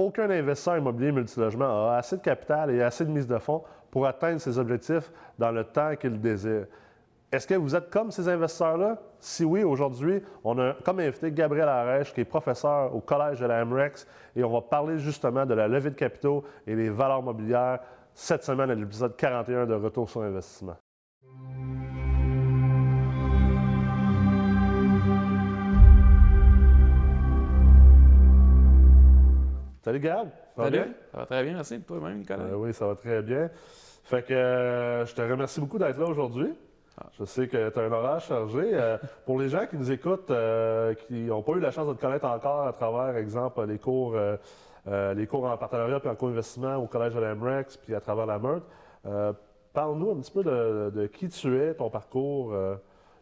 aucun investisseur immobilier multilogement a assez de capital et assez de mise de fonds pour atteindre ses objectifs dans le temps qu'il désire. Est-ce que vous êtes comme ces investisseurs-là? Si oui, aujourd'hui, on a comme invité Gabriel Arèche, qui est professeur au Collège de la MREX, et on va parler justement de la levée de capitaux et des valeurs mobilières cette semaine à l'épisode 41 de Retour sur investissement. Salut Gab. Ça va Salut. Ça va très bien, merci. Toi-même, Nicolas? Euh, oui, ça va très bien. Fait que euh, je te remercie beaucoup d'être là aujourd'hui. Ah. Je sais que tu as un horaire chargé. Euh, pour les gens qui nous écoutent, qui n'ont pas eu la chance de te connaître encore à travers, exemple, les cours, les cours en partenariat et en co-investissement au Collège de l'AMREX puis à travers la Meurthe, parle-nous un petit peu de, de, qui tu es, ton parcours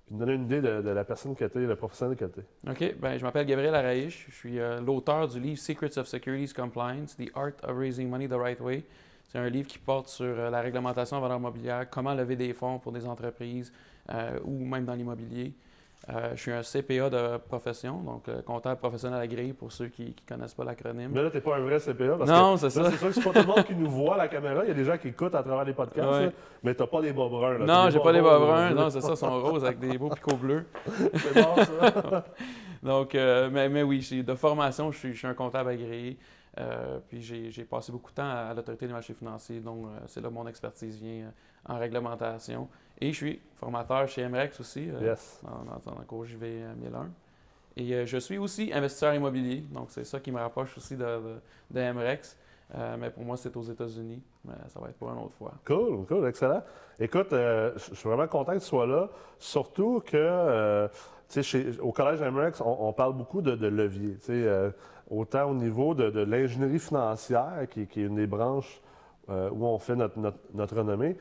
puis donner une idée de, la personne que tu es, le professionnel que tu es. OK. Ben, je m'appelle Gabriel Araïch. Je suis euh, l'auteur du livre Secrets of Securities Compliance, The Art of Raising Money the Right Way. C'est un livre qui porte sur euh, la réglementation en valeur mobilière, comment lever des fonds pour des entreprises euh, ou même dans l'immobilier. Euh, je suis un CPA de profession, donc euh, comptable professionnel agréé pour ceux qui ne connaissent pas l'acronyme. Mais là, tu n'es pas un vrai CPA. Parce non, c'est ça. C'est sûr que c'est pas tout le monde qui nous voit à la caméra. Il y a des gens qui écoutent à travers les podcasts, mais tu n'as pas des bas bruns. Là. Non, j'ai pas des bas bruns. Non, c'est ça, ils sont roses avec des beaux picots bleus. c'est bon, ça. donc, euh, mais, mais, oui, de formation, je suis, je suis un comptable agréé. puis j'ai passé beaucoup de temps à, l'autorité des marchés financiers, donc c'est là que mon expertise vient en réglementation. Et je suis formateur chez MREX aussi, euh, dans, dans, cours JV 1001. Et euh, je suis aussi investisseur immobilier, donc c'est ça qui me rapproche aussi de, de, MREX. Euh, mais pour moi, c'est aux États-Unis. Mais ça va être pour une autre fois. Cool, cool, excellent. Écoute, je suis vraiment content que tu sois là. Surtout que, tu sais, au Collège MREX, on, parle beaucoup de, levier. Tu sais, autant au niveau de, l'ingénierie financière, qui, est une des branches où on fait notre, notre, notre renommée,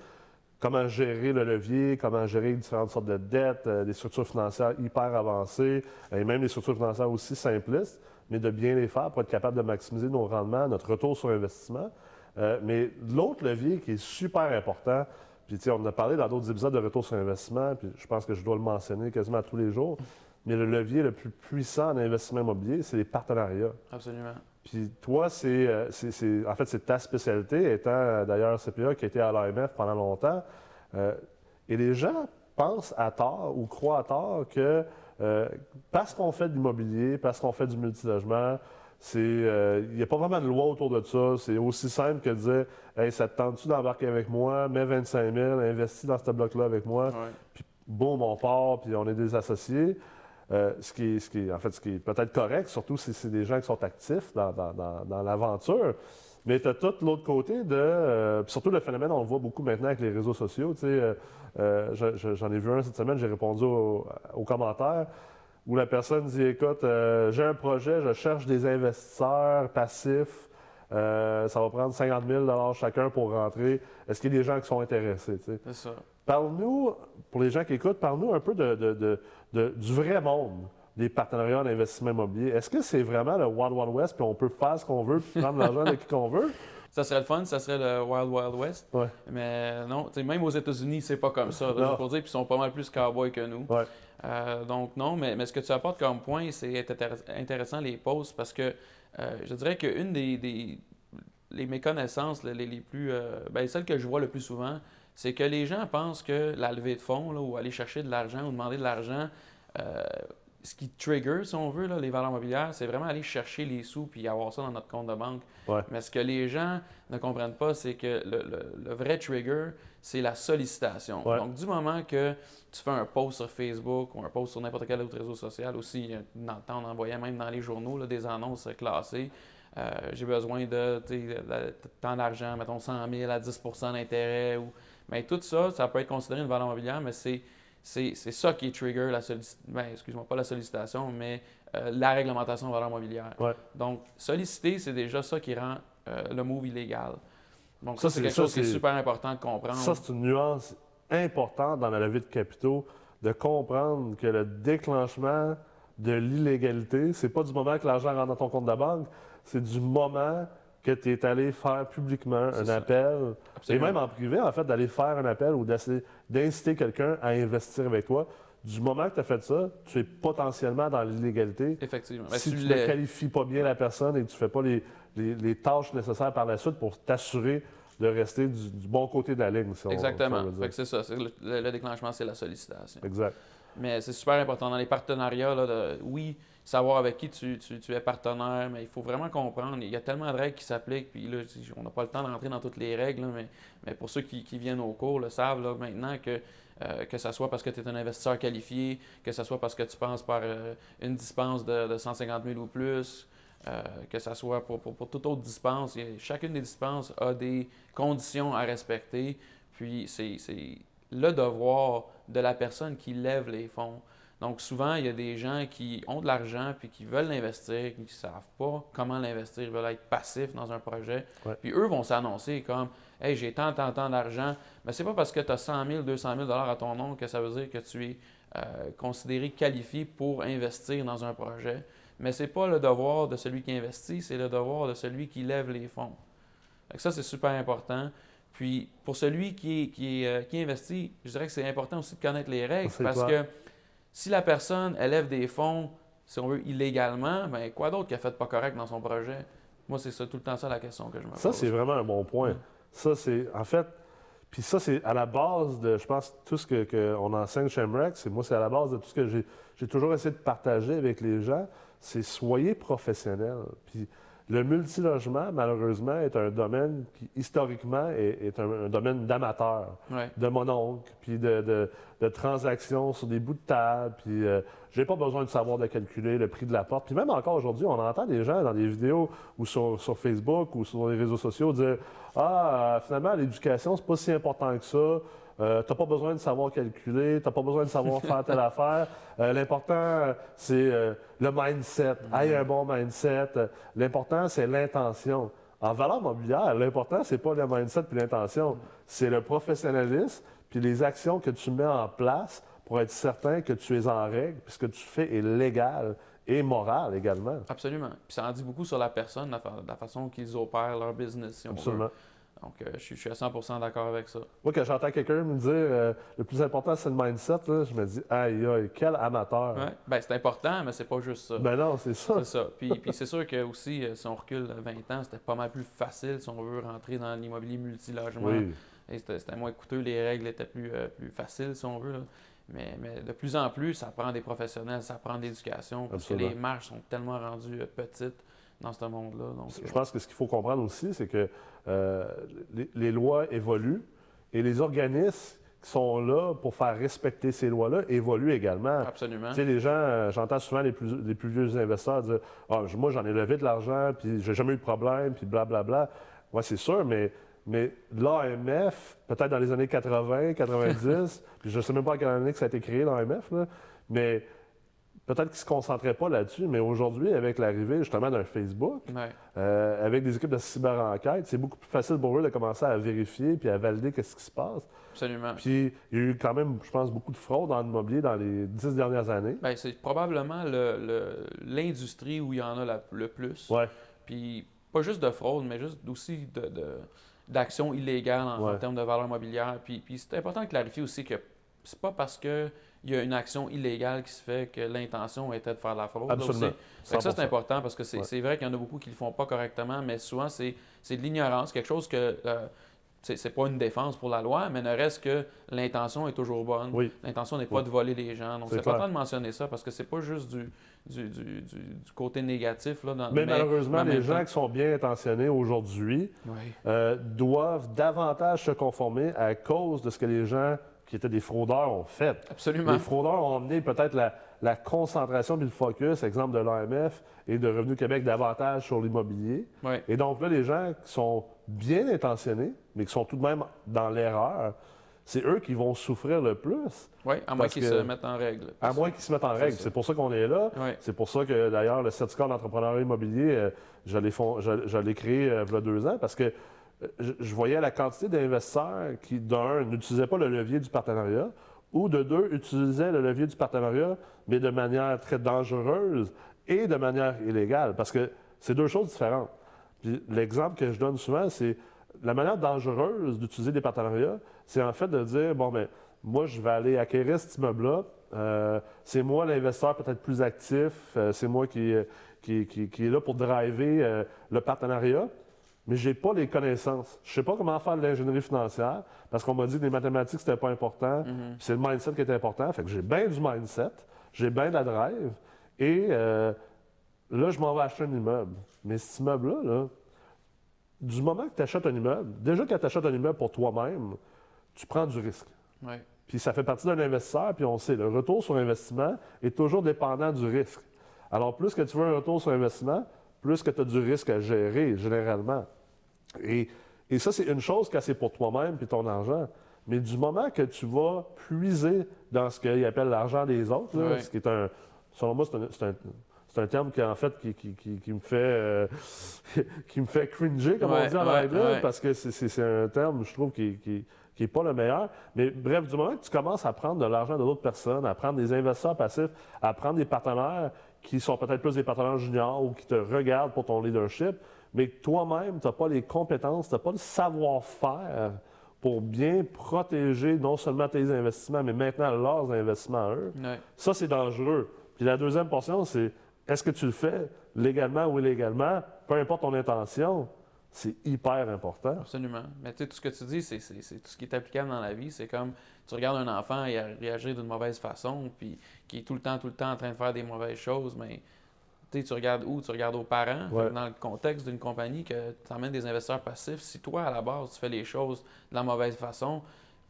comment gérer le levier, comment gérer différentes sortes de dettes, euh, des structures financières hyper avancées et même des structures financières aussi simplistes, mais de bien les faire pour être capable de maximiser nos rendements, notre retour sur investissement. Euh, mais l'autre levier qui est super important, puis on a parlé dans d'autres épisodes de retour sur investissement, puis je pense que je dois le mentionner quasiment tous les jours, mais le levier le plus puissant en investissement immobilier, c'est les partenariats. Absolument. Puis toi, euh, c'est, en fait, c'est ta spécialité, étant euh, d'ailleurs CPA qui a été à l'AMF pendant longtemps. Euh, et les gens pensent à tort ou croient à tort que parce qu'on fait de l'immobilier, parce qu'on fait du multilogement, il n'y a pas vraiment de loi autour de ça. C'est aussi simple que de dire Hey, ça te tente-tu d'embarquer avec moi, mets 25 000, investis dans ce bloc-là avec moi, puis boum, on part, puis on est des associés. Euh, ce, qui est, en fait, ce qui est peut-être correct, surtout si c'est des gens qui sont actifs dans, l'aventure. Mais tu as tout l'autre côté de. Euh, surtout le phénomène, on le voit beaucoup maintenant avec les réseaux sociaux. Euh, j'en ai vu un cette semaine, j'ai répondu aux, commentaires où la personne dit Écoute, j'ai un projet, je cherche des investisseurs passifs. ça va prendre 50 000 chacun pour rentrer. Est-ce qu'il y a des gens qui sont intéressés? C'est ça. Parle-nous, pour les gens qui écoutent, parle-nous un peu de, du vrai monde des partenariats en investissement immobilier. Est-ce que c'est vraiment le Wild Wild West, puis on peut faire ce qu'on veut, puis prendre l'argent de qui qu'on veut? Ça serait le fun, ça serait le Wild Wild West. Ouais. Mais non, même aux États-Unis, c'est pas comme ça. Pour dire, puis ils sont pas mal plus cowboys que nous. Ouais. Euh, donc non, mais, mais, ce que tu apportes comme point, c'est intéressant les pauses parce que euh, je dirais qu'une des, des, les méconnaissances les, les plus, euh, ben, celles que je vois le plus souvent, c'est que les gens pensent que la levée de fonds ou aller chercher de l'argent ou demander de l'argent, euh, ce qui trigger, si on veut, les valeurs mobilières, c'est vraiment aller chercher les sous puis avoir ça dans notre compte de banque. Mais ce que les gens ne comprennent pas, c'est que le, vrai trigger, c'est la sollicitation. Donc, du moment que tu fais un post sur Facebook ou un post sur n'importe quel autre réseau social, aussi, dans le temps, on envoyait même dans les journaux des annonces classées. Euh, j'ai besoin de, tant d'argent, mettons 100 000 à 10% d'intérêt ou mais tout ça, ça peut être considéré une valeur mobilière, mais c'est, c'est, ça qui trigger la sollicitation, ben, excuse-moi, pas la sollicitation, mais euh, la réglementation de valeur mobilière. Donc, solliciter, c'est déjà ça qui rend euh, le move illégal. Donc, ça, c'est quelque chose qui est super important de comprendre. Ça, c'est une nuance importante dans la levée de capitaux, de comprendre que le déclenchement de l'illégalité, c'est pas du moment que l'argent rentre dans ton compte de banque, c'est du moment que tu es allé faire publiquement un appel, et même en privé, en fait, d'aller faire un appel ou d'inciter quelqu'un à investir avec toi, du moment que tu as fait ça, tu es potentiellement dans l'illégalité. Effectivement. si Ben, tu l'es- ne qualifies pas bien la personne et que tu ne fais pas les, les- les tâches nécessaires par la suite pour t'assurer de rester du, du bon côté de la ligne. si si Exactement. c'est ça. le- le déclenchement, c'est la sollicitation. Exact. Mais c'est super important dans les partenariats. Là, de- oui, savoir avec qui tu, tu- es partenaire, mais il faut vraiment comprendre. Il y a tellement de règles qui s'appliquent. Puis là, on n'a pas le temps d'entrer dans toutes les règles, mais, mais pour ceux qui, qui viennent au cours le savent maintenant que. euh, que ce soit parce que tu es un investisseur qualifié, que ce soit parce que tu passes par euh, une dispense de, de 150 000 ou plus, euh, que ce soit pour, pour- pour toute autre dispense. chacune des dispenses a des conditions à respecter. Puis c'est le devoir de la personne qui lève les fonds. Donc souvent, il y a des gens qui ont de l'argent puis qui veulent l'investir, qui ne savent pas comment l'investir, ils veulent être passifs dans un projet. Ouais. Puis eux vont s'annoncer comme Hey, j'ai tant, tant, tant d'argent. Mais c'est pas parce que tu as 100 000, 200 000 dollars à ton nom que ça veut dire que tu es euh, considéré qualifié pour investir dans un projet. Mais c'est pas le devoir de celui qui investit, c'est le devoir de celui qui lève les fonds. Que ça, c'est super important. Puis, pour celui qui, qui, euh, qui investit, je dirais que c'est important aussi de connaître les règles parce que si la personne élève des fonds, si on veut, illégalement, ben quoi d'autre a fait pas correct dans son projet? Moi, c'est ça tout le temps ça la question que je me pose. Ça, c'est vraiment un bon point. Mm. Ça, c'est, en fait, puis ça, c'est à la base de, je pense, tout ce qu'on que enseigne chez MREX, c'est moi, c'est à la base de tout ce que j'ai, j'ai toujours essayé de partager avec les gens, c'est soyez professionnels. Puis le multilogement, malheureusement, est un domaine qui, historiquement, est, est un, un domaine d'amateurs Ouais. de mon oncle, puis de, de- de transactions sur des bouts de table, puis euh, j'ai pas besoin de savoir de calculer le prix de la porte. Puis même encore aujourd'hui, on entend des gens dans des vidéos ou sur, sur Facebook ou sur les réseaux sociaux dire Ah, euh, finalement, l'éducation, c'est pas si important que ça. Euh, t'as pas besoin de savoir calculer, t'as pas besoin de savoir faire telle affaire. Euh, L'important, c'est euh, le mindset. Aille un bon mindset. L'important, c'est l'intention. En valeur mobilière, l'important, c'est pas le mindset puis l'intention, c'est le professionnalisme puis les actions que tu mets en place pour être certain que tu es en règle, puis ce que tu fais est légal et moral également. Absolument. Puis ça en dit beaucoup sur la personne, la, fa- la façon qu'ils opèrent leur business, si on veut. Absolument. Donc, euh, je, suis, je suis à 100% d'accord avec ça. Moi, quand j'entends quelqu'un me dire euh, le plus important, c'est le mindset, là, je me dis aïe, aïe, quel amateur. Ouais. Ben, c'est important, mais c'est pas juste ça. Ben non, c'est ça. C'est ça. Puis, puis c'est sûr que aussi, euh, si on recule 20 ans, c'était pas mal plus facile si on veut rentrer dans l'immobilier multilogement. Oui, C'était moins coûteux, les règles étaient plus, euh, plus faciles si on veut. là. Mais, mais de plus en plus, ça prend des professionnels, ça prend de l'éducation, parce Absolument. que les marges sont tellement rendues euh, petites dans ce monde-là. Donc, Je pense que ce qu'il faut comprendre aussi, c'est que euh, les, les lois évoluent et les organismes qui sont là pour faire respecter ces lois-là évoluent également. absolument. Tu sais, les gens, euh, j'entends souvent les plus, les plus vieux investisseurs dire Ah, moi, j'en ai levé de l'argent, puis j'ai jamais eu de problème, puis blablabla. Ouais, c'est sûr, mais, mais l'AMF, peut-être dans les années 80, 90, puis je sais même pas à quelle année que ça a été créé, l'AMF, mais peut-être qu'ils ne se concentraient pas là-dessus. Mais aujourd'hui, avec l'arrivée justement d'un Facebook, Ouais. euh, avec des équipes de cyber-enquête, c'est beaucoup plus facile pour eux de commencer à vérifier puis à valider qu'est-ce qui se passe. Absolument. Puis il y a eu quand même, je pense, beaucoup de fraude dans l'immobilier dans les dix dernières années. Ben, c'est probablement le- le- l'industrie où il y en a la- le plus. Ouais, Puis pas juste de fraude, mais juste aussi de, de- d'actions illégales en, termes de valeur mobilière. Puis, puis c'est important de clarifier aussi que c'est pas parce que il y a une action illégale qui se fait que l'intention était de faire de la fraude. absolument. ça, c'est 100%. important parce que c'est Ouais. vrai qu'il y en a beaucoup qui le font pas correctement, mais souvent, c'est c'est de l'ignorance, quelque chose que. euh, c'est pas une défense pour la loi, mais ne reste que l'intention est toujours bonne. Oui, L'intention n'est pas Oui. de voler les gens. Donc, C'est important de mentionner ça parce que c'est pas juste du, du, du- du- du côté négatif. Là, dans, mais, malheureusement, en les gens temps- qui sont bien intentionnés aujourd'hui Oui. euh, doivent davantage se conformer à cause de ce que les gens qui étaient des fraudeurs ont fait. Absolument. Les fraudeurs ont amené peut-être la, la concentration puis le focus, exemple de l'AMF et de Revenu Québec, davantage sur l'immobilier. Et donc là, les gens qui sont bien intentionnés, mais qui sont tout de même dans l'erreur, c'est eux qui vont souffrir le plus, Oui, à moins qu'ils se mettent en règle. à moins qu'ils se mettent en règle. C'est pour ça qu'on est là. Oui. C'est pour ça que d'ailleurs le certificat d'entrepreneuriat immobilier, euh, je l'ai créé euh, il y a deux ans parce que euh, je, je voyais la quantité d'investisseurs qui, d'un, n'utilisaient pas le levier du partenariat ou de deux, utilisaient le levier du partenariat, mais de manière très dangereuse et de manière illégale parce que c'est deux choses différentes. Puis l'exemple que je donne souvent, c'est la manière dangereuse d'utiliser des partenariats, c'est en fait de dire bon, ben moi, je vais aller acquérir cet immeuble-là. Euh, c'est moi l'investisseur peut-être plus actif. Euh, c'est moi qui, qui, qui, qui, est là pour driver euh, le partenariat. Mais je n'ai pas les connaissances. Je ne sais pas comment faire de l'ingénierie financière parce qu'on m'a dit que les mathématiques, c'était pas important. Mhm. C'est le mindset qui est important. Fait que j'ai bien du mindset, j'ai bien de la drive. Et là, je m'en vais acheter un immeuble. Mais cet immeuble-là, là, du moment que tu achètes un immeuble, déjà quand tu achètes un immeuble pour toi-même, tu prends du risque. Ouais. Puis ça fait partie d'un investisseur, puis on sait, le retour sur investissement est toujours dépendant du risque. Alors, plus que tu veux un retour sur investissement, plus que tu as du risque à gérer, généralement. Et, et ça, c'est une chose quand c'est pour toi-même puis ton argent. Mais du moment que tu vas puiser dans ce qu'ils appellent l'argent des autres, là, ce qui est un. Selon moi, c'est un, c'est un- c'est un terme qui, en fait, qui, qui- qui- qui me fait euh, qui me fait cringer, comme on dit en ouais, anglais, ouais. parce que c'est- un terme, je trouve, qui, qui, qui est pas le meilleur. Mais bref, du moment que tu commences à prendre de l'argent de d'autres personnes, à prendre des investisseurs passifs, à prendre des partenaires qui sont peut-être plus des partenaires juniors ou qui te regardent pour ton leadership, mais toi-même, tu n'as pas les compétences, tu n'as pas le savoir-faire pour bien protéger non seulement tes investissements, mais maintenant leurs investissements à eux, Ouais. ça, c'est dangereux. Puis la deuxième portion, c'est est-ce que tu le fais légalement ou illégalement, peu importe ton intention, c'est hyper important. Absolument. Mais tu sais, tout ce que tu dis, c'est, tout ce qui est applicable dans la vie. C'est comme tu regardes un enfant et réagir d'une mauvaise façon, puis qui est tout le temps, tout le temps en train de faire des mauvaises choses, mais tu regardes où? Tu regardes aux parents. Ouais. Dans le contexte d'une compagnie que tu emmènes des investisseurs passifs, si toi, à la base, tu fais les choses de la mauvaise façon,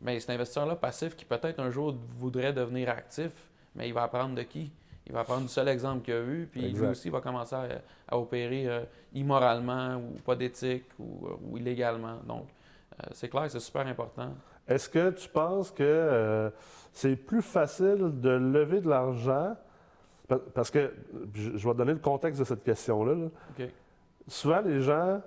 mais cet investisseur-là passif qui peut-être un jour voudrait devenir actif, mais il va apprendre de qui? Il va apprendre du seul exemple qu'il a eu, puis lui Exact. aussi va commencer à, à opérer euh, immoralement ou pas d'éthique ou, euh, ou illégalement. Donc, euh, c'est clair, c'est super important. Est-ce que tu penses que euh, c'est plus facile de lever de l'argent? Pa- Parce que je vais te donner le contexte de cette question-là. là. Souvent, les gens,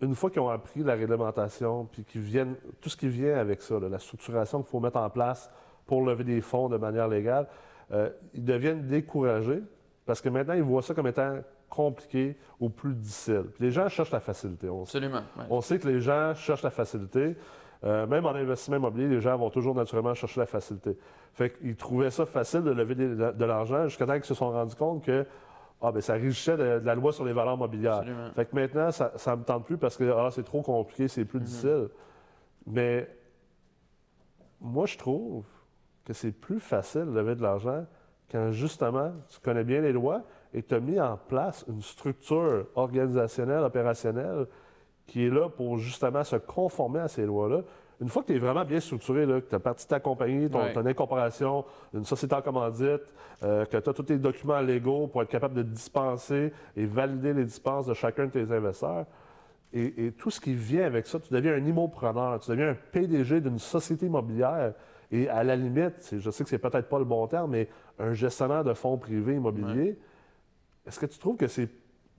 une fois qu'ils ont appris la réglementation, puis qu'ils viennent, tout ce qui vient avec ça, là, la structuration qu'il faut mettre en place pour lever des fonds de manière légale, euh, ils deviennent découragés parce que maintenant, ils voient ça comme étant compliqué ou plus difficile. Puis les gens cherchent la facilité. On, Absolument. ouais. on sait que les gens cherchent la facilité. Euh, même en investissement immobilier, les gens vont toujours naturellement chercher la facilité. Fait qu'ils trouvaient ça facile de lever de, de l'argent jusqu'à temps qu'ils se sont rendus compte que ah, ben, ça de, de la loi sur les valeurs mobilières. Absolument. Fait que maintenant, ça ne me tente plus parce que ah, c'est trop compliqué, c'est plus difficile. Mais moi, je trouve que c'est plus facile de lever de l'argent quand justement tu connais bien les lois et tu as mis en place une structure organisationnelle, opérationnelle qui est là pour justement se conformer à ces lois-là. Une fois que tu es vraiment bien structuré, là, que tu as parti de ta compagnie, ton, Ouais. ton incorporation, une société en commandite, euh, que tu as tous tes documents légaux pour être capable de dispenser et valider les dispenses de chacun de tes investisseurs, et, et tout ce qui vient avec ça, tu deviens un immopreneur, tu deviens un PDG d'une société immobilière. Et à la limite, je sais que c'est peut-être pas le bon terme, mais un gestionnaire de fonds privés immobiliers, est-ce que tu trouves que c'est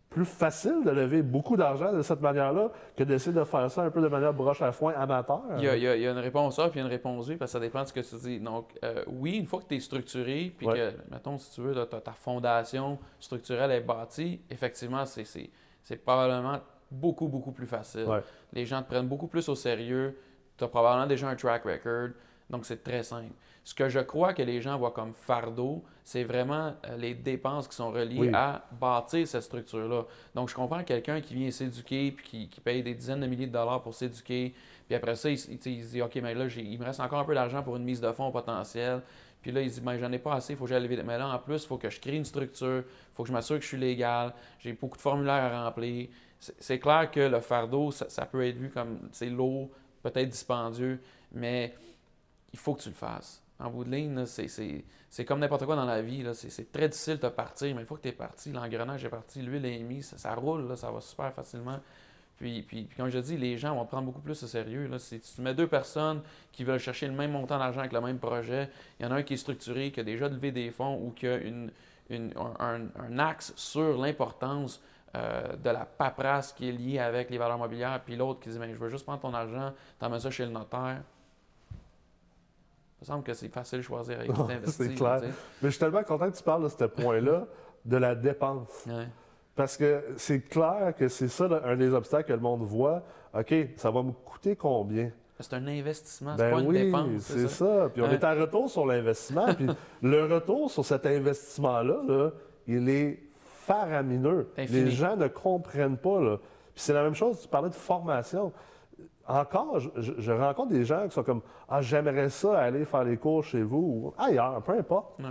plus facile de lever beaucoup d'argent de cette manière-là que d'essayer de faire ça un peu de manière broche à foin amateur? Il y, a, il y a- il y a une réponse A puis il y a une réponse B, parce que ça dépend de ce que tu dis. Donc, euh, oui, une fois que tu es structuré, puis Ouais. que, mettons, si tu veux, ta, ta fondation structurelle est bâtie, effectivement, c'est- probablement beaucoup, beaucoup plus facile. Ouais. Les gens te prennent beaucoup plus au sérieux. Tu as probablement déjà un track record. Donc, c'est très simple. Ce que je crois que les gens voient comme fardeau, c'est vraiment euh, les dépenses qui sont reliées Oui. à bâtir cette structure-là. Donc, je comprends quelqu'un qui vient s'éduquer puis qui, qui paye des dizaines de milliers de dollars pour s'éduquer. Puis après ça, il, se dit OK, mais là, il me reste encore un peu d'argent pour une mise de fonds potentielle. Puis là, il se dit ben, j'en ai pas assez, il faut que j'aille lever. Mais là, en plus, il faut que je crée une structure, il faut que je m'assure que je suis légal, j'ai beaucoup de formulaires à remplir. C'est c'est clair que le fardeau, ça, ça peut être vu comme c'est lourd, peut-être dispendieux, mais il faut que tu le fasses. En bout de ligne, c'est- comme n'importe quoi dans la vie. C'est très difficile de partir, mais une fois que tu es parti, l'engrenage est parti, l'huile est mise, ça, roule, là, ça va super facilement. Puis, puis, puis comme je dis, les gens vont prendre beaucoup plus au sérieux. Là. Si tu mets deux personnes qui veulent chercher le même montant d'argent avec le même projet, il y en a un qui est structuré, qui a déjà levé des fonds ou qui a une, une- un, un- un axe sur l'importance euh, de la paperasse qui est liée avec les valeurs mobilières, puis l'autre qui dit ben, Je veux juste prendre ton argent, t'emmènes ça chez le notaire. Me semble que c'est facile de choisir avec qui t'investis. c'est clair. Mais je suis tellement content que tu parles de ce point-là, de la dépense. Ouais. Parce que c'est clair que c'est ça un des obstacles que le monde voit. OK, ça va me coûter combien? C'est un investissement, c'est Ben pas une oui, dépense. c'est ça. Puis on Ouais. est en retour sur l'investissement. puis le retour sur cet investissement-là, là, il est faramineux. Infini. Les gens ne comprennent pas. Là. Puis c'est la même chose, tu parlais de formation. Encore, je, rencontre des gens qui sont comme Ah, j'aimerais ça aller faire les cours chez vous ou ailleurs, peu importe. Ouais.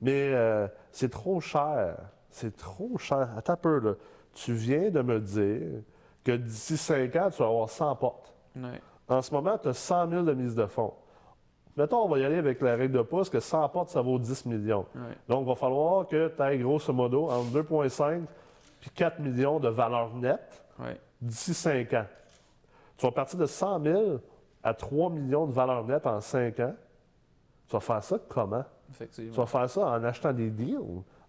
Mais euh, c'est trop cher. C'est trop cher. Attends un peu, là. Tu viens de me dire que d'ici 5 ans, tu vas avoir 100 portes. Ouais. En ce moment, tu as 100 000 de mise de fonds. Mettons, on va y aller avec la règle de pouce que 100 portes, ça vaut 10 millions. Ouais. Donc, il va falloir que tu aies grosso modo entre 2,5 puis 4 millions de valeur nette d'ici 5 ans. Tu vas partir de 100 000 à 3 millions de valeur nette en 5 ans. Tu vas faire ça comment? Tu Effectivement. vas faire ça en achetant des deals,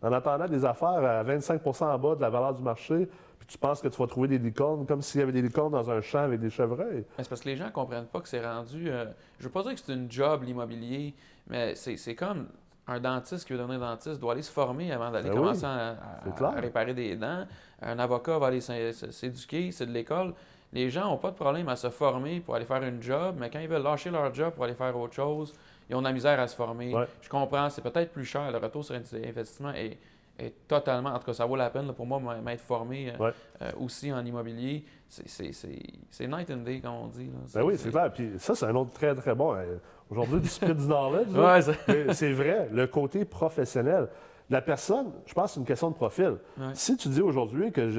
en attendant des affaires à 25% en bas de la valeur du marché, puis tu penses que tu vas trouver des licornes comme s'il y avait des licornes dans un champ avec des chevreuils. C'est parce que les gens ne comprennent pas que c'est rendu. euh, je veux pas dire que c'est une job, l'immobilier, mais c'est comme un dentiste qui veut devenir dentiste doit aller se former avant d'aller Ben commencer oui, à, réparer des dents. Un avocat va aller s'é- s'é- s'éduquer, c'est de l'école. Les gens n'ont pas de problème à se former pour aller faire une job, mais quand ils veulent lâcher leur job pour aller faire autre chose, ils ont de la misère à se former. Ouais. Je comprends, c'est peut-être plus cher. Le retour sur investissement est, est totalement. En tout cas, ça vaut la peine là, pour moi m'être formé euh, Ouais. euh, aussi en immobilier. C'est- night and day, comme on dit. Ben oui, c'est clair. Puis ça, c'est un autre très, très bon. Euh, Aujourd'hui, du split du knowledge. Ouais, c'est- vrai, le côté professionnel. La personne, je pense que c'est une question de profil. Ouais. Si tu dis aujourd'hui que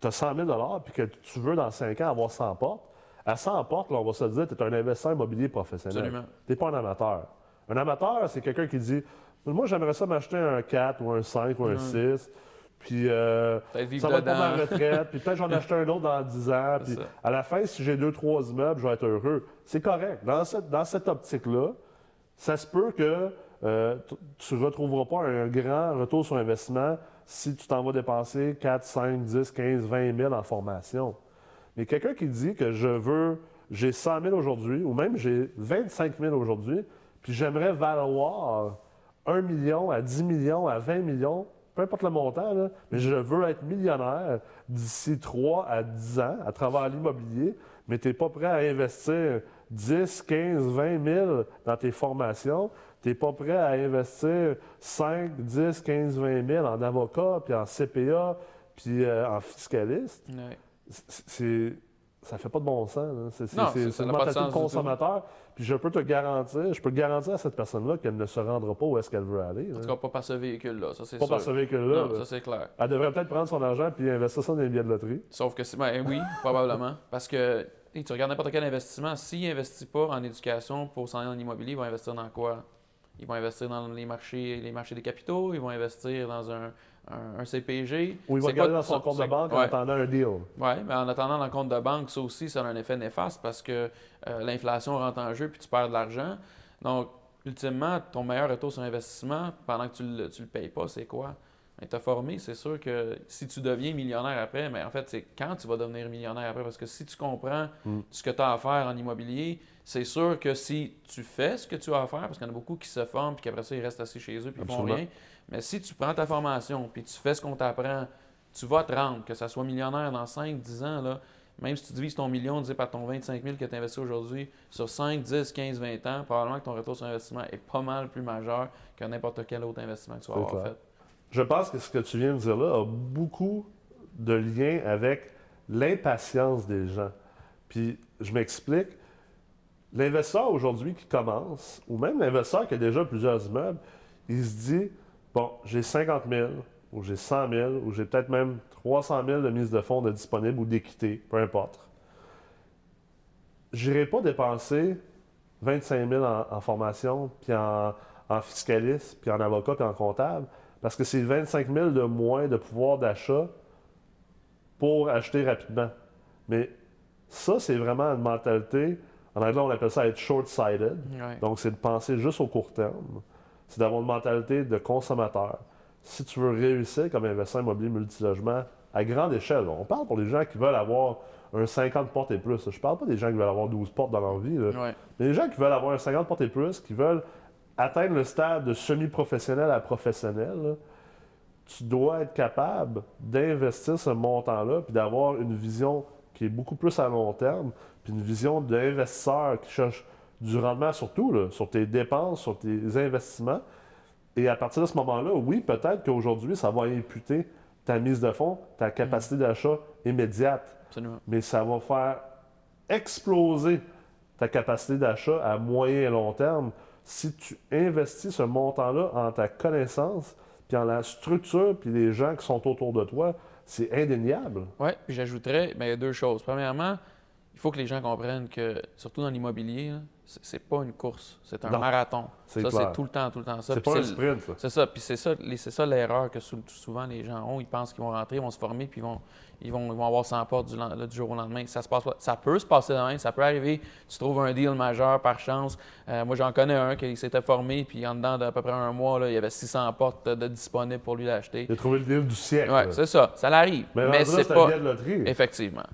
tu as 100 000 puis que tu veux dans 5 ans avoir 100 portes, à 100 portes, là, on va se dire que tu es un investisseur immobilier professionnel. Tu n'es pas un amateur. Un amateur, c'est quelqu'un qui dit Moi, j'aimerais ça m'acheter un 4 ou un 5 ou un Ouais. 6. Puis euh, ça va être pour ma retraite. Puis peut-être j'en acheter un autre dans 10 ans. Puis ça. à la fin, si j'ai deux, trois immeubles, je vais être heureux. C'est correct. Dans cette, dans cette optique-là, ça se peut que euh, tu ne retrouveras pas un grand retour sur investissement si tu t'en vas dépenser 4, 5, 10, 15, 20 000 en formation. Mais quelqu'un qui dit que je veux, j'ai 100 000 aujourd'hui, ou même j'ai 25 000 aujourd'hui, puis j'aimerais valoir 1 million à 10 millions à 20 millions, peu importe le montant, mais je veux être millionnaire d'ici 3 à 10 ans à travers l'immobilier, mais tu n'es pas prêt à investir 10, 15, 20 000 dans tes formations. Tu n'es pas prêt à investir 5, 10, 15, 20 000 en avocat, puis en CPA, puis euh, en fiscaliste? Ouais. C'est- c'est ça fait pas de bon sens. C'est une de mentalité de consommateur. Puis je peux te garantir, je peux garantir à cette personne-là qu'elle ne se rendra pas où est-ce qu'elle veut aller. En tout cas, pas par ce véhicule-là, ça c'est Pas sûr. par ce véhicule-là. Ça c'est clair. Elle devrait peut-être prendre son argent puis investir ça dans les billets de loterie. Sauf que, ben oui, probablement. Parce que tu regardes n'importe quel investissement, s'il n'investit pas en éducation pour s'en aller en immobilier, il va investir dans quoi? Ils vont investir dans les marchés, les marchés des capitaux, ils vont investir dans un, un- un CPG. Ou il va C'est regarder dans son compte de banque en attendant un deal. Oui, mais en attendant, dans le compte de banque, ça aussi, ça a un effet néfaste parce que euh, l'inflation rentre en jeu puis tu perds de l'argent. Donc, ultimement, ton meilleur retour sur investissement, pendant que tu ne le, tu le payes pas, c'est quoi? Mais t'as formé, c'est sûr que si tu deviens millionnaire après, mais en fait, c'est quand tu vas devenir millionnaire après? Parce que si tu comprends Mm. ce que tu as à faire en immobilier, c'est sûr que si tu fais ce que tu as à faire, parce qu'il y en a beaucoup qui se forment puis qu'après ça, ils restent assis chez eux puis ils font rien. Mais si tu prends ta formation puis tu fais ce qu'on t'apprend, tu vas te rendre, que ça soit millionnaire dans 5, 10 ans, là, même si tu divises ton million divisé par ton 25 000 que tu investis aujourd'hui, sur 5, 10, 15, 20 ans, probablement que ton retour sur investissement est pas mal plus majeur que n'importe quel autre investissement que tu vas avoir clair. fait. Je pense que ce que tu viens de dire là a beaucoup de lien avec l'impatience des gens. Puis je m'explique. L'investisseur aujourd'hui qui commence, ou même l'investisseur qui a déjà plusieurs immeubles, il se dit Bon, j'ai 50 000, ou j'ai 100 000, ou j'ai peut-être même 300 000 de mise de fonds de disponible ou d'équité, peu importe. Je n'irai pas dépenser 25 000 en, en formation, puis en, en fiscaliste, puis en avocat, puis en comptable, parce que c'est 25 000 de moins de pouvoir d'achat pour acheter rapidement. Mais ça, c'est vraiment une mentalité, en anglais, on appelle ça être short-sighted. Ouais. Donc, c'est de penser juste au court terme. C'est d'avoir une mentalité de consommateur. Si tu veux réussir comme investisseur immobilier multilogement à grande échelle, on parle pour les gens qui veulent avoir un 50 portes et plus. Je parle pas des gens qui veulent avoir 12 portes dans leur vie. Ouais. Mais les gens qui veulent avoir un 50 portes et plus, qui veulent atteindre le stade de semi-professionnel à professionnel, là, tu dois être capable d'investir ce montant-là puis d'avoir une vision qui est beaucoup plus à long terme, puis une vision d'investisseur qui cherche du rendement surtout là, sur tes dépenses, sur tes investissements. Et à partir de ce moment-là, oui, peut-être qu'aujourd'hui, ça va imputer ta mise de fonds, ta capacité d'achat immédiate. Absolument. Mais ça va faire exploser ta capacité d'achat à moyen et long terme si tu investis ce montant-là en ta connaissance, puis en la structure, puis les gens qui sont autour de toi. C'est indéniable. Oui, puis j'ajouterais ben, deux choses. Premièrement, il faut que les gens comprennent que, surtout dans l'immobilier, c'est pas une course, c'est un Non, marathon. Ça, c'est tout le temps, tout le temps ça. C'est pas un sprint. là. C'est ça, puis c'est ça, ça l'erreur que sou- souvent les gens ont. Ils pensent qu'ils vont rentrer, ils vont se former, puis ils vont, ils vont, ils vont avoir 100 portes du, lan- là, du jour au lendemain. Ça se passe pas. Ça peut se passer demain, ça peut arriver. Tu trouves un deal majeur par chance. Euh, moi, j'en connais un qui s'était formé, puis en dedans d'à peu près un mois, là, il y avait 600 portes de, disponibles pour lui d'acheter. Il a trouvé le deal du siècle. Là. c'est ça, ça l'arrive. mais Mais c'est pas. de loterie. Effectivement.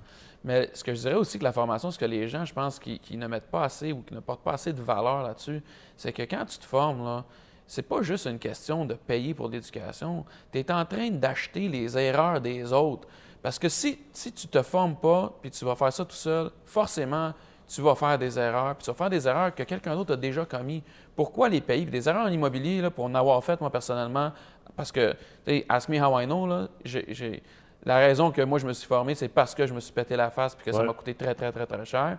Mais ce que je dirais aussi que la formation, ce que les gens, je pense, qui, ne mettent pas assez ou qui ne portent pas assez de valeur là-dessus, c'est que quand tu te formes, là, c'est pas juste une question de payer pour l'éducation. Tu es en train d'acheter les erreurs des autres. Parce que si, si tu te formes pas, puis tu vas faire ça tout seul, forcément, tu vas faire des erreurs, puis tu vas faire des erreurs que quelqu'un d'autre a déjà commis. Pourquoi les payer? Des erreurs en immobilier, là, pour en avoir fait, moi, personnellement, parce que, tu sais, ask me how I know, là, j'ai- la raison que moi, je me suis formé, c'est parce que je me suis pété la face puis que ça m'a coûté très, très, très, très cher.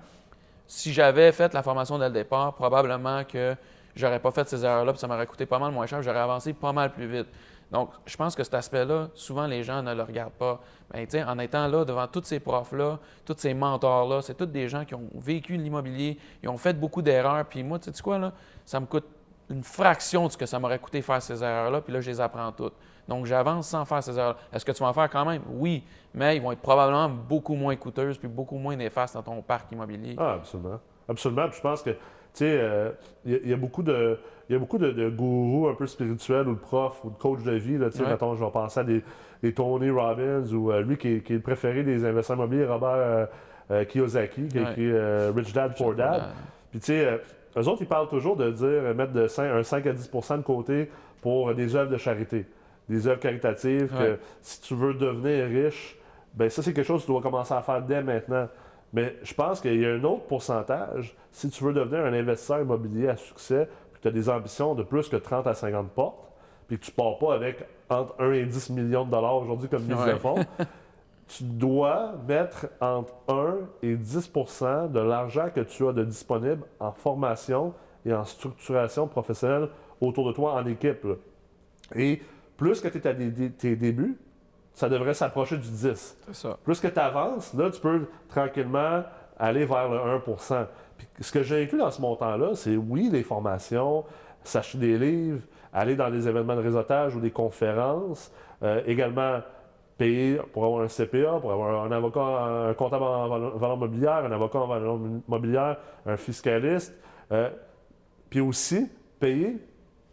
Si j'avais fait la formation dès le départ, probablement que j'aurais pas fait ces erreurs-là puis ça m'aurait coûté pas mal moins cher, j'aurais avancé pas mal plus vite. Donc, je pense que cet aspect-là, souvent, les gens ne le regardent pas. Ben, tu sais, en étant là, devant tous ces profs-là, tous ces mentors-là, c'est tous des gens qui ont vécu l'immobilier, ils ont fait beaucoup d'erreurs. Puis moi, tu sais quoi, là, ça me coûte une fraction de ce que ça m'aurait coûté faire ces erreurs-là, puis là, je les apprends toutes. Donc, j'avance sans faire ces erreurs. Est-ce que tu vas en faire quand même? Oui, mais ils vont être probablement beaucoup moins coûteuses puis beaucoup moins néfastes dans ton parc immobilier. Ah, absolument. Absolument. Puis je pense que, tu sais, euh, il y, a- il y a beaucoup de. Il y a beaucoup de, de gourous un peu spirituels ou de profs ou de coachs de vie. Là, tu sais, Ouais. mettons, je vais penser à des, des Tony Robbins ou euh, lui qui est, qui est le préféré des investisseurs immobiliers, Robert euh, euh, Kiyosaki, qui a Ouais. écrit euh, Rich Dad Poor Dad. Puis tu sais, euh, eux autres, ils parlent toujours de dire euh, mettre de 5, un 5 à 10% de côté pour des œuvres de charité, des œuvres caritatives. Que si tu veux devenir riche, ben ça, c'est quelque chose que tu dois commencer à faire dès maintenant. Mais je pense qu'il y a un autre pourcentage. Si tu veux devenir un investisseur immobilier à succès, puis que tu as des ambitions de plus que 30 à 50 portes, puis que tu pars pas avec entre 1 et 10 millions de dollars aujourd'hui comme mise de fonds, tu dois mettre entre 1 et 10% de l'argent que tu as de disponible en formation et en structuration professionnelle autour de toi en équipe. là. Et plus que tu es à des- des- tes débuts, ça devrait s'approcher du 10. C'est ça. Plus que tu avances, là, tu peux tranquillement aller vers le 1 Puis Ce que j'ai inclus dans ce montant-là, c'est oui, les formations, s'acheter des livres, aller dans des événements de réseautage ou des conférences, euh, également payer pour avoir un CPA, pour avoir un avocat, un comptable en valeur mobilière, un avocat en valeur mobilière, un fiscaliste, euh, puis aussi payer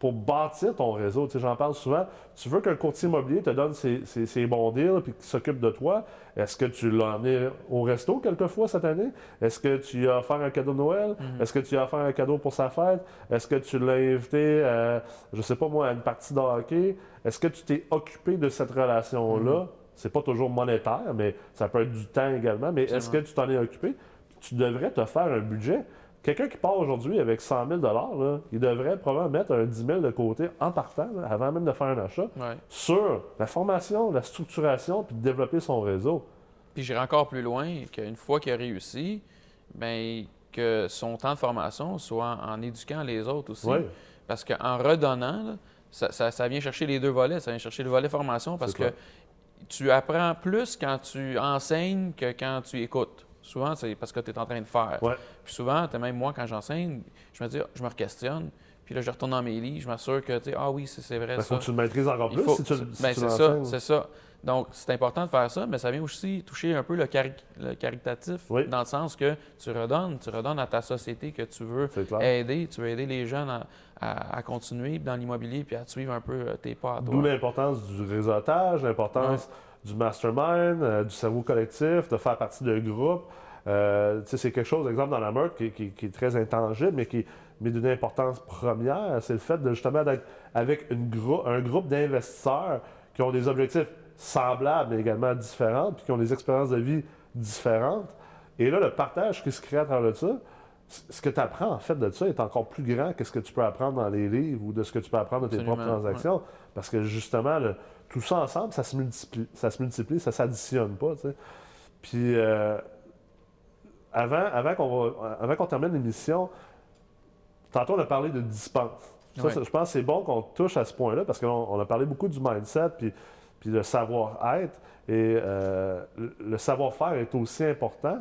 pour bâtir ton réseau. Tu sais, j'en parle souvent. Tu veux qu'un courtier immobilier te donne ses, ses- ses bons deals puis qu'il s'occupe de toi. Est-ce que tu l'as emmené au resto quelquefois cette année? Est-ce que tu lui as offert un cadeau de Noël? Est-ce que tu lui as offert un cadeau pour sa fête? Est-ce que tu l'as invité, à, je sais pas moi, à une partie de hockey? Est-ce que tu t'es occupé de cette relation-là? C'est pas toujours monétaire, mais ça peut être du temps également. Mais est-ce que tu t'en es occupé? Tu devrais te faire un budget. Quelqu'un qui part aujourd'hui avec 100 000 là, il devrait probablement mettre un 10 000 de côté en partant, là, avant même de faire un achat, Ouais. sur la formation, la structuration, puis de développer son réseau. Puis j'irai encore plus loin qu'une fois qu'il a réussi, ben, que son temps de formation soit en, éduquant les autres aussi. Parce qu'en redonnant, là, ça, ça- ça vient chercher les deux volets. Ça vient chercher le volet formation parce que tu apprends plus quand tu enseignes que quand tu écoutes. Souvent, c'est parce que tu es en train de faire. Ouais. Puis souvent, même moi, quand j'enseigne, je me dis, je me questionne. Puis là, je retourne dans mes livres, je m'assure que, tu sais, ah oui, c'est vrai il faut que tu le maîtrises encore plus faut- si tu, si ben, tu c'est ça, c'est ça. Donc, c'est important de faire ça, mais ça vient aussi toucher un peu le, cari- le caritatif, Oui. dans le sens que tu redonnes, tu redonnes à ta société que tu veux aider, tu veux aider les jeunes à, à- à continuer dans l'immobilier puis à suivre un peu euh, tes pas à toi. D'où l'importance du réseautage, l'importance du mastermind, euh, du cerveau collectif, de faire partie de groupes. Euh, c'est quelque chose, exemple, dans la meurtre qui, qui- qui est très intangible, mais qui mais d'une importance première. C'est le fait de justement d'être avec une grou- un groupe d'investisseurs qui ont des objectifs semblables, mais également différentes, puis qui ont des expériences de vie différentes. Et là, le partage qui se crée à travers ça, ce que tu apprends en fait de ça est encore plus grand que ce que tu peux apprendre dans les livres ou de ce que tu peux apprendre de tes propres transactions. Parce que justement, tout ça ensemble, ça se multiplie, ça se multiplie, ça s'additionne pas. Puis euh, avant, avant qu'on termine l'émission, tantôt on a parlé de dispense. je pense que c'est bon qu'on touche à ce point-là parce qu'on a parlé beaucoup du mindset puis, puis le savoir-être. Et euh, le savoir-faire est aussi important.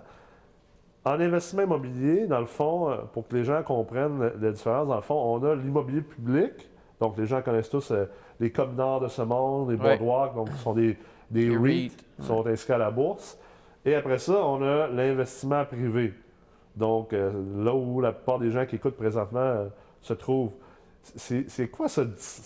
En investissement immobilier, dans le fond, euh, pour que les gens comprennent la différence, dans le fond, on a l'immobilier public. Donc, les gens connaissent tous euh, les Copes Nord de ce monde, les Boardwalk, donc ce sont des, des REIT qui sont inscrits à la bourse. Et après ça, on a l'investissement privé. Donc, euh, là où la plupart des gens qui écoutent présentement se trouvent. C'est quoi, ça,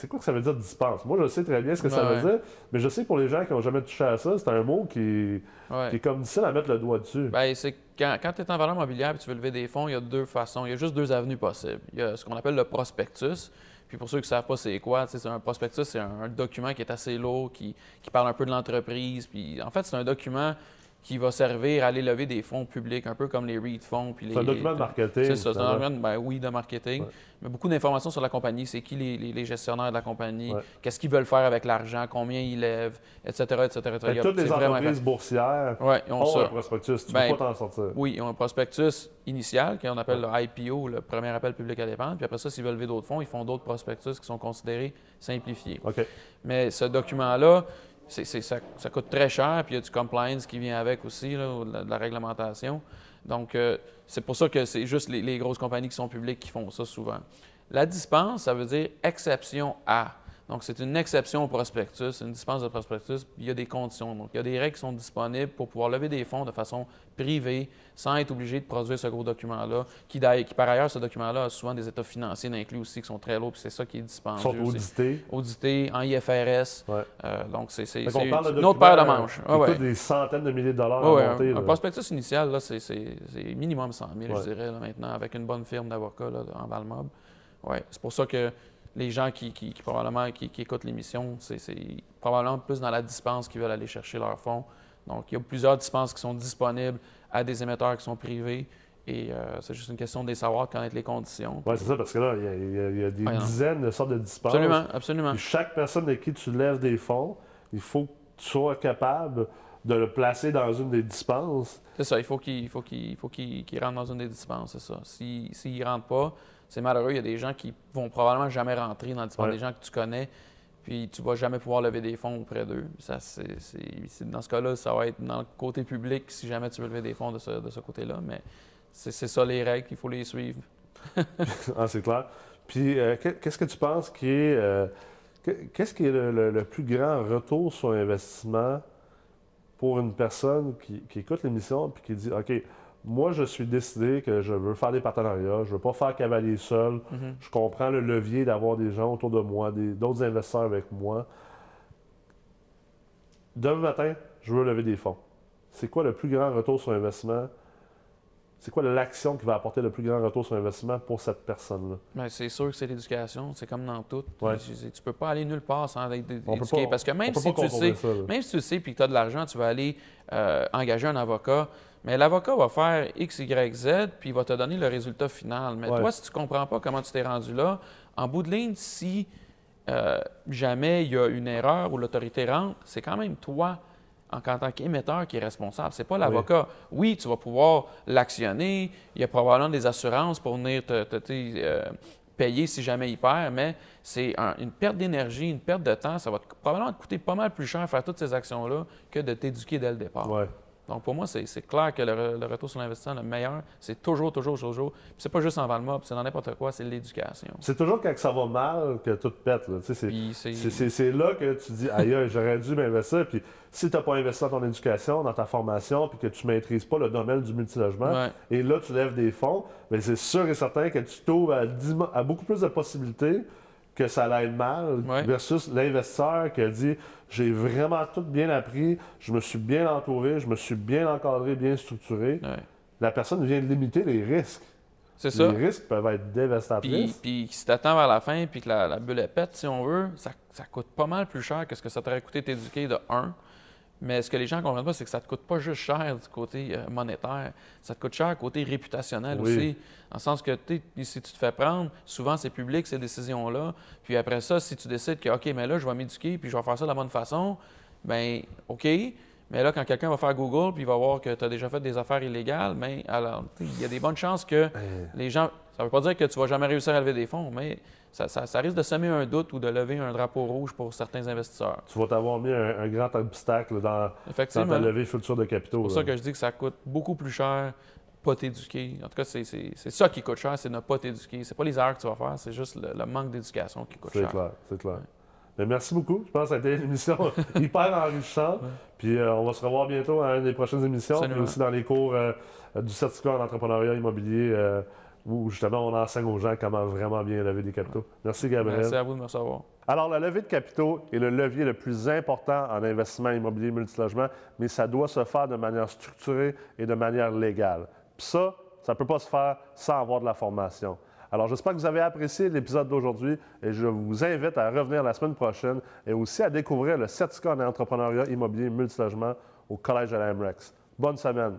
quoi que ça veut dire dispense? Moi, je sais très bien ce que ça veut dire, mais je sais pour les gens qui n'ont jamais touché à ça, c'est un mot qui, qui, est comme difficile à mettre le doigt dessus. C'est quand, quand tu es en valeur mobilière et tu veux lever des fonds, il y a deux façons. Il y a juste deux avenues possibles. Il y a ce qu'on appelle le prospectus. Puis pour ceux qui ne savent pas c'est quoi, c'est un prospectus, c'est un, document qui est assez lourd, qui, qui parle un peu de l'entreprise. Puis en fait, c'est un document qui va servir à aller lever des fonds publics, un peu comme les REIT fonds. C'est un document de marketing. C'est ça, c'est un document, ben, oui, de marketing. Mais beaucoup d'informations sur la compagnie, c'est qui les, gestionnaires de la compagnie, qu'est-ce qu'ils veulent faire avec l'argent, combien ils lèvent, etc. etc., etc. toutes les entreprises boursières ont, un prospectus. Tu peux ben, pas t'en sortir. Oui, ils ont un prospectus initial, qu'on appelle le IPO, le premier appel public à dépendre. Puis après ça, s'ils veulent lever d'autres fonds, ils font d'autres prospectus qui sont considérés simplifiés. Mais ce document-là, ça, coûte très cher, puis il y a du compliance qui vient avec aussi, de, la, réglementation. Donc, euh, c'est pour ça que c'est juste les, grosses compagnies qui sont publiques qui font ça souvent. La dispense, ça veut dire exception à. Donc, c'est une exception au prospectus, une dispense de prospectus, il y a des conditions. Donc, il y a des règles qui sont disponibles pour pouvoir lever des fonds de façon privée sans être obligé de produire ce gros document-là, qui, qui, par ailleurs, ce document-là a souvent des états financiers inclus aussi qui sont très lourds, puis c'est ça qui est dispendieux. Ils sont audités. Audités en IFRS. Euh, donc, c'est une autre paire de manches. Ah, ouais. des centaines de milliers de dollars à monter. Un, un, prospectus initial, là, c'est minimum 100 000, je dirais, maintenant, avec une bonne firme d'avocats en Valmob. Ouais. C'est pour ça que les gens qui, probablement qui, écoutent l'émission, c'est probablement plus dans la dispense qu'ils veulent aller chercher leurs fonds. Donc, il y a plusieurs dispenses qui sont disponibles à des émetteurs qui sont privés. Et euh, c'est juste une question de savoir, connaître les conditions. Oui, c'est ça, parce que là, il y a, des dizaines de sortes de dispenses. Absolument, absolument. chaque personne de qui tu lèves des fonds, il faut que tu sois capable de le placer dans une des dispenses. C'est ça, il faut qu'il qu'il faut qu'il rentre dans une des dispenses, c'est ça. S'il ne rentre pas, c'est malheureux. Il y a des gens qui vont probablement jamais rentrer dans le dispense, des gens que tu connais, puis tu vas jamais pouvoir lever des fonds auprès d'eux. Ça, c'est, dans ce cas-là, ça va être dans le côté public si jamais tu veux lever des fonds de ce, de ce côté-là. Mais c'est, ça les règles, il faut les suivre. ah, c'est clair. Puis, euh, qu'est-ce que tu penses qui est. Euh, qu'est-ce qui est le, plus grand retour sur investissement pour une personne qui, qui écoute l'émission et qui dit OK, moi, je suis décidé que je veux faire des partenariats, je ne veux pas faire cavalier seul. Mhm. Je comprends le levier d'avoir des gens autour de moi, d'autres investisseurs avec moi. Demain matin, je veux lever des fonds. C'est quoi le plus grand retour sur investissement? C'est quoi l'action qui va apporter le plus grand retour sur investissement pour cette personne-là? Ben, c'est sûr que c'est l'éducation. C'est comme dans tout. Tu ne peux pas aller nulle part sans être éduqué. parce que même si, tu sais, même si tu sais puis que tu as de l'argent, tu vas aller euh, engager un avocat. Mais l'avocat va faire X, Y, Z, puis il va te donner le résultat final. Mais toi, si tu ne comprends pas comment tu t'es rendu là, en bout de ligne, si euh, jamais il y a une erreur ou l'autorité rentre, c'est quand même toi, en, tant qu'émetteur, qui est responsable. Ce n'est pas l'avocat. Oui. tu vas pouvoir l'actionner. Il y a probablement des assurances pour venir te, euh, payer si jamais il perd, mais c'est une perte d'énergie, une perte de temps. Ça va probablement te coûter pas mal plus cher faire toutes ces actions-là que de t'éduquer dès le départ. Donc, pour moi, c'est clair que le, retour sur l'investissement, le meilleur, c'est toujours, toujours, toujours. c'est pas juste en Valma, c'est dans n'importe quoi, c'est l'éducation. C'est toujours quand ça va mal que tout pète. C'est là que tu dis, aïe, j'aurais dû m'investir. Puis si tu n'as pas investi dans ton éducation, dans ta formation, puis que tu ne maîtrises pas le domaine du multilogement, et là, tu lèves des fonds, mais c'est sûr et certain que tu t'ouvres à, à beaucoup plus de possibilités que ça aille mal versus l'investisseur qui a dit j'ai vraiment tout bien appris, je me suis bien entouré, je me suis bien encadré, bien structuré. La personne vient de limiter les risques. C'est ça. Les risques peuvent être Puis, dévastatrices. puis si t'attends vers la fin, puis que la, la bulle est pète, si on veut, ça, ça coûte pas mal plus cher que ce que ça t'aurait coûté t'éduquer de 1. Mais ce que les gens ne comprennent pas, c'est que ça te coûte pas juste cher du côté euh, monétaire, ça te coûte cher côté réputationnel Oui. aussi. Le sens que tu sais, si tu te fais prendre, souvent c'est public ces décisions-là. Puis après ça, si tu décides que, OK, mais là, je vais m'éduquer, puis je vais faire ça de la bonne façon, ben OK. Mais là, quand quelqu'un va faire Google, puis il va voir que tu as déjà fait des affaires illégales, ben, alors, il y a des bonnes chances que Euh, les gens. Ça ne veut pas dire que tu vas jamais réussir à lever des fonds, mais ça, ça- ça risque de semer un doute ou de lever un drapeau rouge pour certains investisseurs. tu vas t'avoir mis un, un grand obstacle dans, dans ta C'est levée future de capitaux. pour là. ça que je dis que ça coûte beaucoup plus cher pas t'éduquer. En tout cas, c'est- c'est c'est ça qui coûte cher, c'est ne pas t'éduquer. C'est pas les erreurs que tu vas faire, c'est juste le, le manque d'éducation qui coûte C'est cher. clair, c'est clair. Mais merci beaucoup. Je pense que ça a été une émission hyper enrichissante. Puis euh, on va se revoir bientôt à une des prochaines émissions. Puis Absolument. aussi dans les cours euh, du certificat en entrepreneuriat immobilier euh, où justement on enseigne aux gens comment vraiment bien lever des capitaux. Merci Gabriel. Merci à vous de me recevoir. Alors, la levée de capitaux est le levier le plus important en investissement immobilier multilogement, mais ça doit se faire de manière structurée et de manière légale. Puis ça, ça ne peut pas se faire sans avoir de la formation. Alors, j'espère que vous avez apprécié l'épisode d'aujourd'hui et je vous invite à revenir la semaine prochaine et aussi à découvrir le certificat en entrepreneuriat immobilier multilogement au Collège de la MREX. Bonne semaine!